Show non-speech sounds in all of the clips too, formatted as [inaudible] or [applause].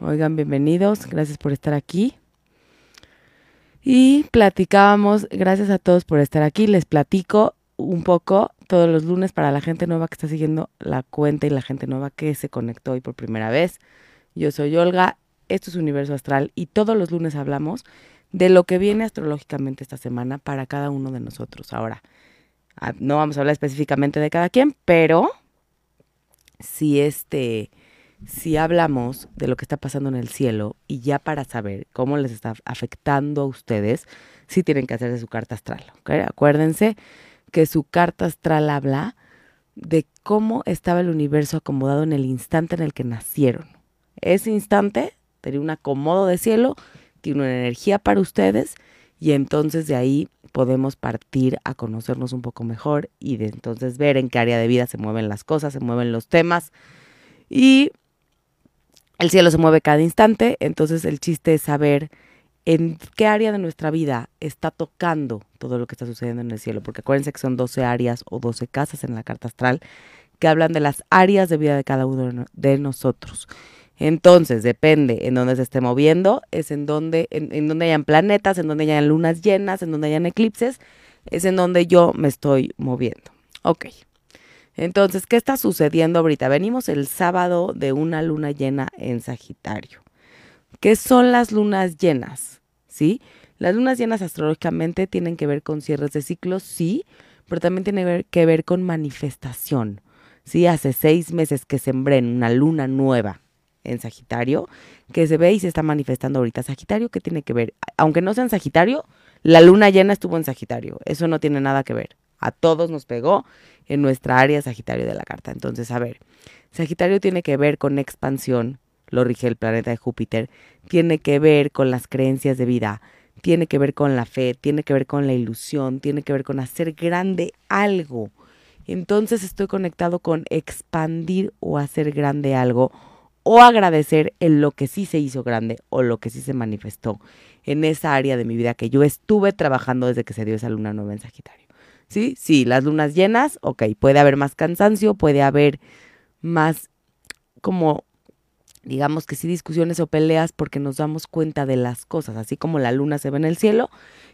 Oigan, bienvenidos, gracias por estar aquí. Y platicábamos, gracias a todos por estar aquí, les platico un poco todos los lunes para la gente nueva que está siguiendo la cuenta y la gente nueva que se conectó hoy por primera vez. Yo soy Olga, esto es Universo Astral y todos los lunes hablamos de lo que viene astrológicamente esta semana para cada uno de nosotros. Ahora, ah, no vamos a hablar específicamente de cada quien, pero si este si hablamos de lo que está pasando en el cielo y ya para saber cómo les está afectando a ustedes, sí tienen que hacerse su carta astral. Acuérdense que su carta astral habla de cómo estaba el universo acomodado en el instante en el que nacieron. Ese instante tenía un acomodo de cielo, tiene una energía para ustedes y entonces de ahí podemos partir a conocernos un poco mejor y de entonces ver en qué área de vida se mueven las cosas, se mueven los temas y el cielo se mueve cada instante, entonces el chiste es saber en qué área de nuestra vida está tocando todo lo que está sucediendo en el cielo, porque acuérdense que son 12 áreas o 12 casas en la carta astral que hablan de las áreas de vida de cada uno de nosotros. Entonces, depende en dónde se esté moviendo, es en donde, en, en donde hayan planetas, en donde hayan lunas llenas, en donde hayan eclipses, es en donde yo me estoy moviendo. Ok. Entonces, ¿qué está sucediendo ahorita? Venimos el sábado de una luna llena en Sagitario. ¿Qué son las lunas llenas? ¿Sí? Las lunas llenas astrológicamente tienen que ver con cierres de ciclos, sí, pero también tienen que ver con manifestación. Sí, hace seis meses que sembré en una luna nueva en Sagitario, que se ve y se está manifestando ahorita. Sagitario, ¿qué tiene que ver? Aunque no sea en Sagitario, la luna llena estuvo en Sagitario. Eso no tiene nada que ver. A todos nos pegó en nuestra área Sagitario de la carta. Entonces, a ver, Sagitario tiene que ver con expansión, lo rige el planeta de Júpiter, tiene que ver con las creencias de vida, tiene que ver con la fe, tiene que ver con la ilusión, tiene que ver con hacer grande algo. Entonces estoy conectado con expandir o hacer grande algo o agradecer en lo que sí se hizo grande o lo que sí se manifestó en esa área de mi vida que yo estuve trabajando desde que se dio esa luna nueva en Sagitario. ¿Sí? Sí, las lunas llenas, ok, puede haber más cansancio, puede haber más como digamos que sí discusiones o peleas porque nos damos cuenta de las cosas, así como la luna se ve en el cielo,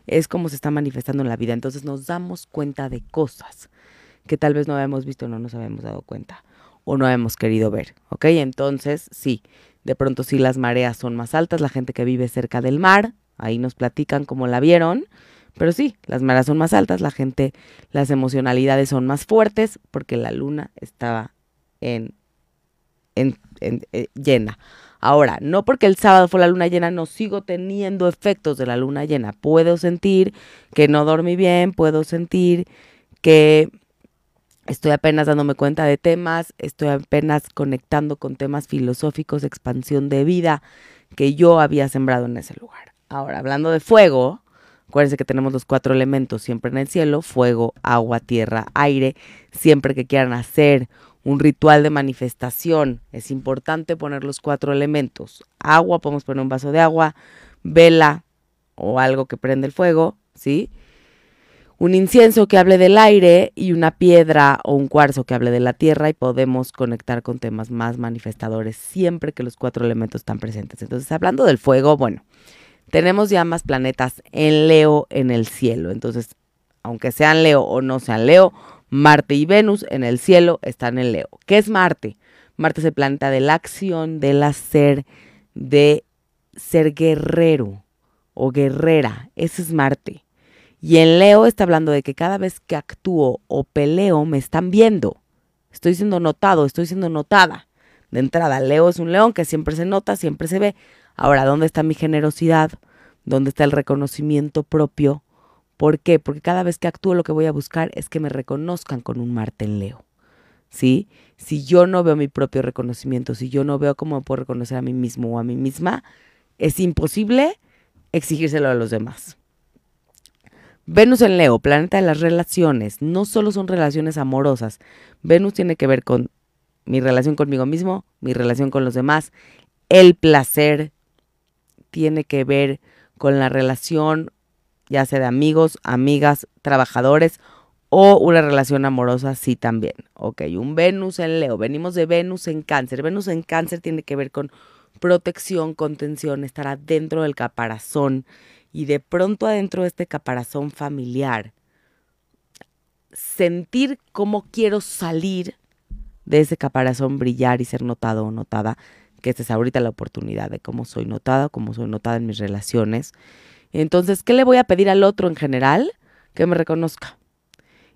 es como se está manifestando en la vida, entonces nos damos cuenta de cosas que tal vez no habíamos visto no nos habíamos dado cuenta o no hemos querido ver, ¿ok? Entonces, sí, de pronto sí las mareas son más altas, la gente que vive cerca del mar, ahí nos platican cómo la vieron, pero sí, las mareas son más altas, la gente, las emocionalidades son más fuertes porque la luna estaba en, en, eh, llena. Ahora, no porque el sábado fue la luna llena, no sigo teniendo efectos de la luna llena. Puedo sentir que no dormí bien, puedo sentir que Estoy apenas dándome cuenta de temas, estoy apenas conectando con temas filosóficos, expansión de vida que yo había sembrado en ese lugar. Ahora, hablando de fuego, acuérdense que tenemos los cuatro elementos siempre en el cielo, fuego, agua, tierra, aire. Siempre que quieran hacer un ritual de manifestación, es importante poner los cuatro elementos. Agua, podemos poner un vaso de agua, vela o algo que prende el fuego, ¿sí? un incienso que hable del aire y una piedra o un cuarzo que hable de la tierra y podemos conectar con temas más manifestadores siempre que los cuatro elementos están presentes. Entonces, hablando del fuego, bueno, tenemos ya más planetas en Leo en el cielo. Entonces, aunque sean Leo o no sean Leo, Marte y Venus en el cielo están en Leo. ¿Qué es Marte? Marte es el planeta de la acción, del hacer, de ser guerrero o guerrera. Ese es Marte. Y en Leo está hablando de que cada vez que actúo o peleo me están viendo. Estoy siendo notado, estoy siendo notada. De entrada, Leo es un león que siempre se nota, siempre se ve. Ahora, ¿dónde está mi generosidad? ¿Dónde está el reconocimiento propio? ¿Por qué? Porque cada vez que actúo lo que voy a buscar es que me reconozcan con un Marte en Leo. ¿Sí? Si yo no veo mi propio reconocimiento, si yo no veo cómo puedo reconocer a mí mismo o a mí misma, es imposible exigírselo a los demás. Venus en Leo, planeta de las relaciones, no solo son relaciones amorosas. Venus tiene que ver con mi relación conmigo mismo, mi relación con los demás. El placer tiene que ver con la relación, ya sea de amigos, amigas, trabajadores o una relación amorosa, sí también. Ok, un Venus en Leo, venimos de Venus en Cáncer. Venus en Cáncer tiene que ver con protección, contención, estar adentro del caparazón y de pronto adentro de este caparazón familiar, sentir cómo quiero salir de ese caparazón, brillar y ser notado o notada, que esta es ahorita la oportunidad de cómo soy notada, cómo soy notada en mis relaciones. Entonces, ¿qué le voy a pedir al otro en general? Que me reconozca.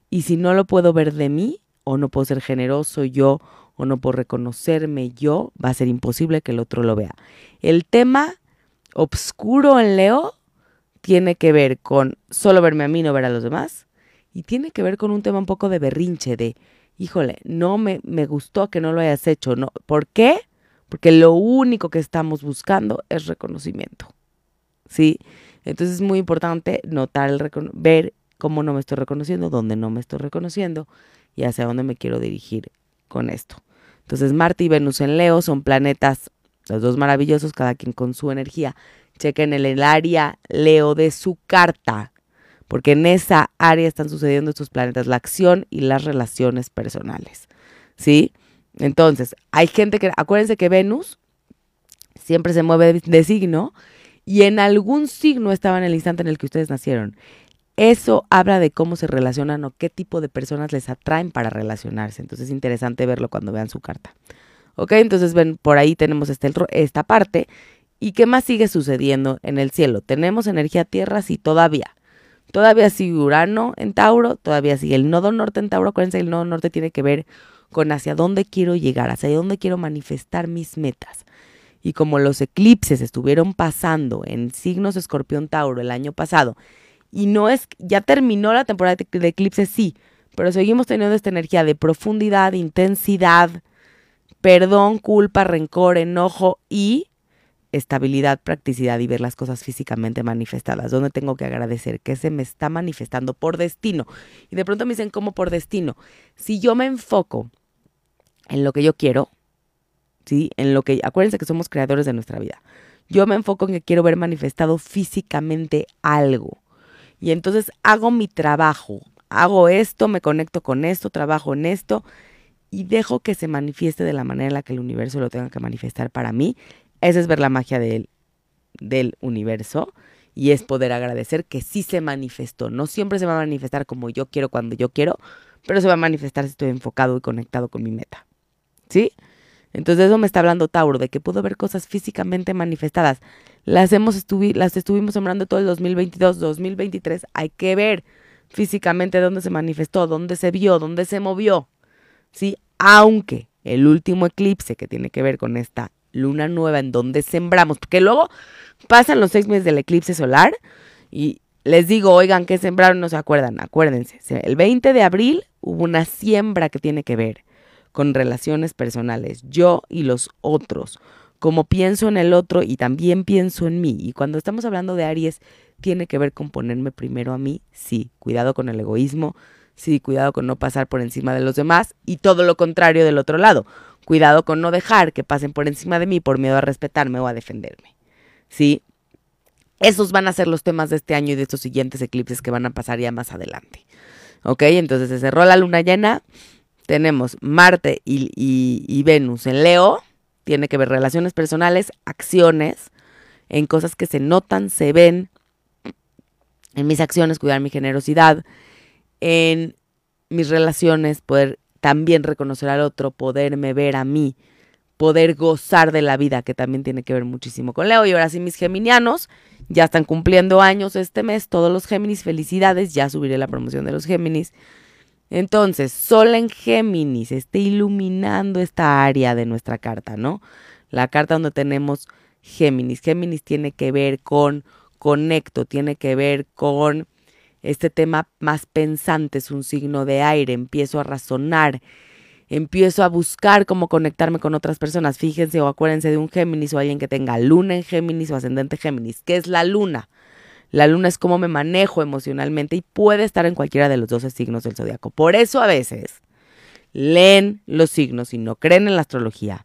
Y si no lo puedo ver de mí, o no puedo ser generoso yo, o no puedo reconocerme yo, va a ser imposible que el otro lo vea. El tema obscuro en Leo tiene que ver con solo verme a mí, no ver a los demás. Y tiene que ver con un tema un poco de berrinche, de, híjole, no me, me gustó que no lo hayas hecho. No. ¿Por qué? Porque lo único que estamos buscando es reconocimiento. ¿Sí? Entonces es muy importante notar el ver cómo no me estoy reconociendo, dónde no me estoy reconociendo y hacia dónde me quiero dirigir con esto. Entonces Marte y Venus en Leo son planetas, los dos maravillosos, cada quien con su energía. Chequen el, el área Leo de su carta, porque en esa área están sucediendo estos planetas, la acción y las relaciones personales. ¿Sí? Entonces, hay gente que, acuérdense que Venus siempre se mueve de signo y en algún signo estaba en el instante en el que ustedes nacieron. Eso habla de cómo se relacionan o qué tipo de personas les atraen para relacionarse. Entonces es interesante verlo cuando vean su carta. ¿Ok? Entonces ven, por ahí tenemos este, esta parte. ¿Y qué más sigue sucediendo en el cielo? Tenemos energía tierra, sí, todavía. Todavía sigue Urano en Tauro, todavía sigue el nodo norte en Tauro. Acuérdense, el nodo norte tiene que ver con hacia dónde quiero llegar, hacia dónde quiero manifestar mis metas. Y como los eclipses estuvieron pasando en signos escorpión Tauro el año pasado y no es, ya terminó la temporada de eclipse, sí, pero seguimos teniendo esta energía de profundidad, intensidad, perdón, culpa, rencor, enojo y estabilidad, practicidad y ver las cosas físicamente manifestadas. Donde tengo que agradecer que se me está manifestando por destino. Y de pronto me dicen, ¿cómo por destino? Si yo me enfoco en lo que yo quiero, ¿sí? En lo que, acuérdense que somos creadores de nuestra vida. Yo me enfoco en que quiero ver manifestado físicamente algo. Y entonces hago mi trabajo, hago esto, me conecto con esto, trabajo en esto y dejo que se manifieste de la manera en la que el universo lo tenga que manifestar para mí. Esa es ver la magia del, del universo y es poder agradecer que sí se manifestó. No siempre se va a manifestar como yo quiero cuando yo quiero, pero se va a manifestar si estoy enfocado y conectado con mi meta. ¿Sí? Entonces eso me está hablando Tauro, de que puedo ver cosas físicamente manifestadas. Las, hemos estuvi las estuvimos sembrando todo el 2022, 2023. Hay que ver físicamente dónde se manifestó, dónde se vio, dónde se movió. ¿Sí? Aunque el último eclipse que tiene que ver con esta luna nueva en donde sembramos, porque luego pasan los seis meses del eclipse solar y les digo, oigan, ¿qué sembraron? No se acuerdan, acuérdense. El 20 de abril hubo una siembra que tiene que ver con relaciones personales, yo y los otros, como pienso en el otro y también pienso en mí. Y cuando estamos hablando de Aries, tiene que ver con ponerme primero a mí, sí, cuidado con el egoísmo, sí, cuidado con no pasar por encima de los demás y todo lo contrario del otro lado, cuidado con no dejar que pasen por encima de mí por miedo a respetarme o a defenderme, sí. Esos van a ser los temas de este año y de estos siguientes eclipses que van a pasar ya más adelante. ¿Ok? Entonces se cerró la luna llena tenemos Marte y, Venus en Leo, tiene que ver relaciones personales, acciones, en cosas que se notan, se ven, en mis acciones, cuidar mi generosidad, en mis relaciones, poder también reconocer al otro, poderme ver a mí, poder gozar de la vida, que también tiene que ver muchísimo con Leo. Y ahora sí, mis geminianos ya están cumpliendo años este mes, todos los Géminis, felicidades, ya subiré la promoción de los Géminis. Entonces, Sol en Géminis está iluminando esta área de nuestra carta, ¿no? La carta donde tenemos Géminis. Géminis tiene que ver con conecto, tiene que ver con este tema más pensante, es un signo de aire, empiezo a razonar, empiezo a buscar cómo conectarme con otras personas. Fíjense o acuérdense de un Géminis o alguien que tenga luna en Géminis o ascendente Géminis. ¿Qué es la luna? La luna es cómo me manejo emocionalmente y puede estar en cualquiera de los 12 signos del zodiaco. Por eso a veces leen los signos y no creen en la astrología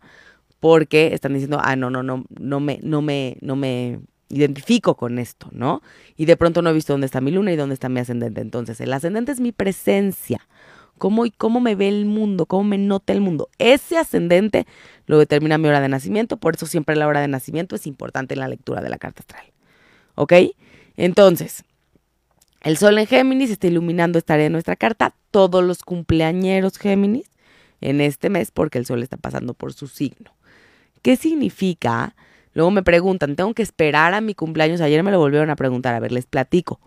porque están diciendo, ah, no, no, no, no me, no me, no me identifico con esto, ¿no? Y de pronto no he visto dónde está mi luna y dónde está mi ascendente. Entonces, el ascendente es mi presencia cómo, cómo me ve el mundo, cómo me nota el mundo. Ese ascendente lo determina mi hora de nacimiento, por eso siempre la hora de nacimiento es importante en la lectura de la carta astral. ¿Ok? Entonces, el sol en Géminis está iluminando esta área de nuestra carta, todos los cumpleañeros Géminis en este mes porque el sol está pasando por su signo. ¿Qué significa? Luego me preguntan, ¿tengo que esperar a mi cumpleaños? Ayer me lo volvieron a preguntar, a ver, les platico.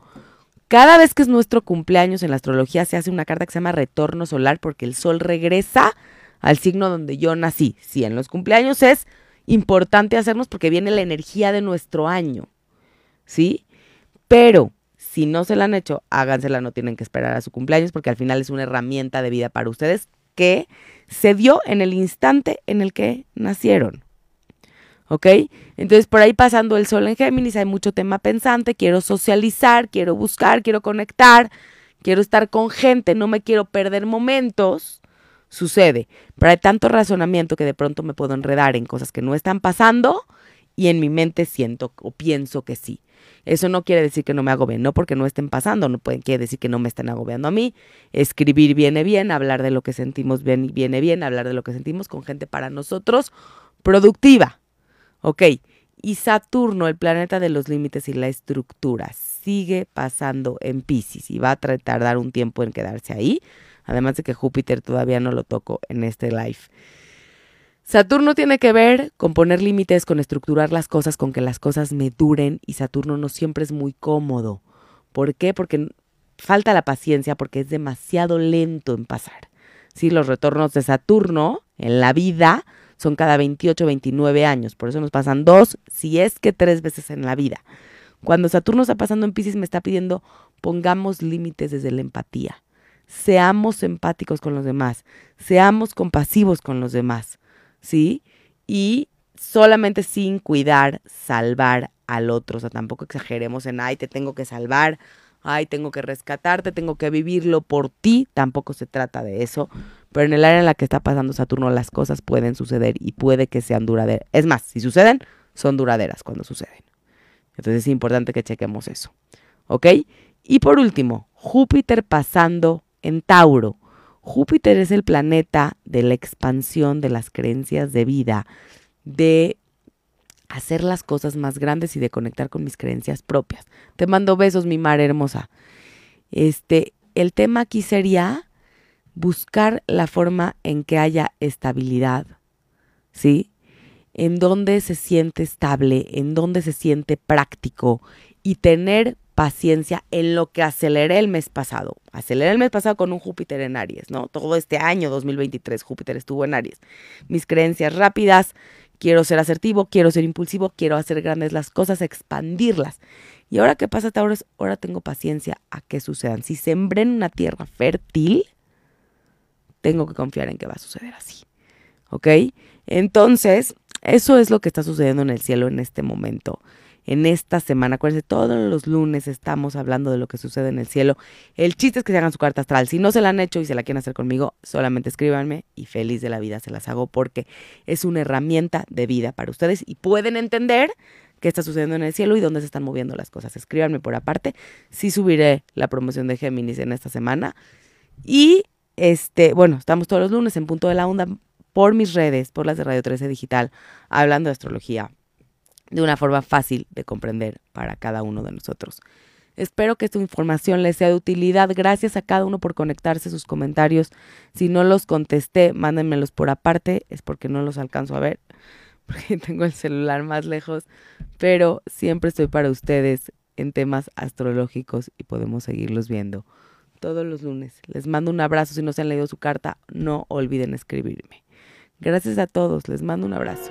Cada vez que es nuestro cumpleaños en la astrología se hace una carta que se llama retorno solar porque el sol regresa al signo donde yo nací. Sí, en los cumpleaños es importante hacernos porque viene la energía de nuestro año. ¿Sí? Pero si no se la han hecho, hágansela, no tienen que esperar a su cumpleaños porque al final es una herramienta de vida para ustedes que se dio en el instante en el que nacieron. ¿Ok? Entonces por ahí pasando el sol en Géminis hay mucho tema pensante, quiero socializar, quiero buscar, quiero conectar, quiero estar con gente, no me quiero perder momentos. Sucede, pero hay tanto razonamiento que de pronto me puedo enredar en cosas que no están pasando y en mi mente siento o pienso que sí. Eso no quiere decir que no me agobien, no porque no estén pasando, no puede, quiere decir que no me estén agobiando a mí. Escribir viene bien, hablar de lo que sentimos bien, viene bien, hablar de lo que sentimos con gente para nosotros productiva. Ok, y Saturno, el planeta de los límites y la estructura, sigue pasando en Pisces y va a tardar un tiempo en quedarse ahí, además de que Júpiter todavía no lo toco en este live. Saturno tiene que ver con poner límites, con estructurar las cosas, con que las cosas me duren y Saturno no siempre es muy cómodo. ¿Por qué? Porque falta la paciencia, porque es demasiado lento en pasar. Sí, los retornos de Saturno en la vida son cada 28, 29 años. Por eso nos pasan dos, si es que tres veces en la vida. Cuando Saturno está pasando en Pisces me está pidiendo pongamos límites desde la empatía. Seamos empáticos con los demás. Seamos compasivos con los demás. ¿Sí? Y solamente sin cuidar, salvar al otro. O sea, tampoco exageremos en, ay, te tengo que salvar, ay, tengo que rescatarte, tengo que vivirlo por ti. Tampoco se trata de eso. Pero en el área en la que está pasando Saturno, las cosas pueden suceder y puede que sean duraderas. Es más, si suceden, son duraderas cuando suceden. Entonces es importante que chequemos eso. ¿Ok? Y por último, Júpiter pasando en Tauro. Júpiter es el planeta de la expansión de las creencias de vida, de hacer las cosas más grandes y de conectar con mis creencias propias. Te mando besos, mi mar hermosa. Este, el tema aquí sería buscar la forma en que haya estabilidad, ¿sí? En donde se siente estable, en donde se siente práctico y tener paciencia en lo que aceleré el mes pasado. Aceleré el mes pasado con un Júpiter en Aries, ¿no? Todo este año 2023 Júpiter estuvo en Aries. Mis creencias rápidas, quiero ser asertivo, quiero ser impulsivo, quiero hacer grandes las cosas, expandirlas. Y ahora que pasa Tauro, ahora tengo paciencia a que sucedan. Si sembré en una tierra fértil, tengo que confiar en que va a suceder así. ¿Ok? Entonces, eso es lo que está sucediendo en el cielo en este momento. En esta semana, acuérdense, todos los lunes estamos hablando de lo que sucede en el cielo. El chiste es que se hagan su carta astral. Si no se la han hecho y se la quieren hacer conmigo, solamente escríbanme y feliz de la vida se las hago porque es una herramienta de vida para ustedes y pueden entender qué está sucediendo en el cielo y dónde se están moviendo las cosas. Escríbanme por aparte. Sí subiré la promoción de Géminis en esta semana. Y este, bueno, estamos todos los lunes en Punto de la Onda por mis redes, por las de Radio 13 Digital, hablando de astrología de una forma fácil de comprender para cada uno de nosotros. Espero que esta información les sea de utilidad. Gracias a cada uno por conectarse sus comentarios. Si no los contesté, mándenmelos por aparte. Es porque no los alcanzo a ver, [laughs] porque tengo el celular más lejos. Pero siempre estoy para ustedes en temas astrológicos y podemos seguirlos viendo todos los lunes. Les mando un abrazo. Si no se han leído su carta, no olviden escribirme. Gracias a todos. Les mando un abrazo.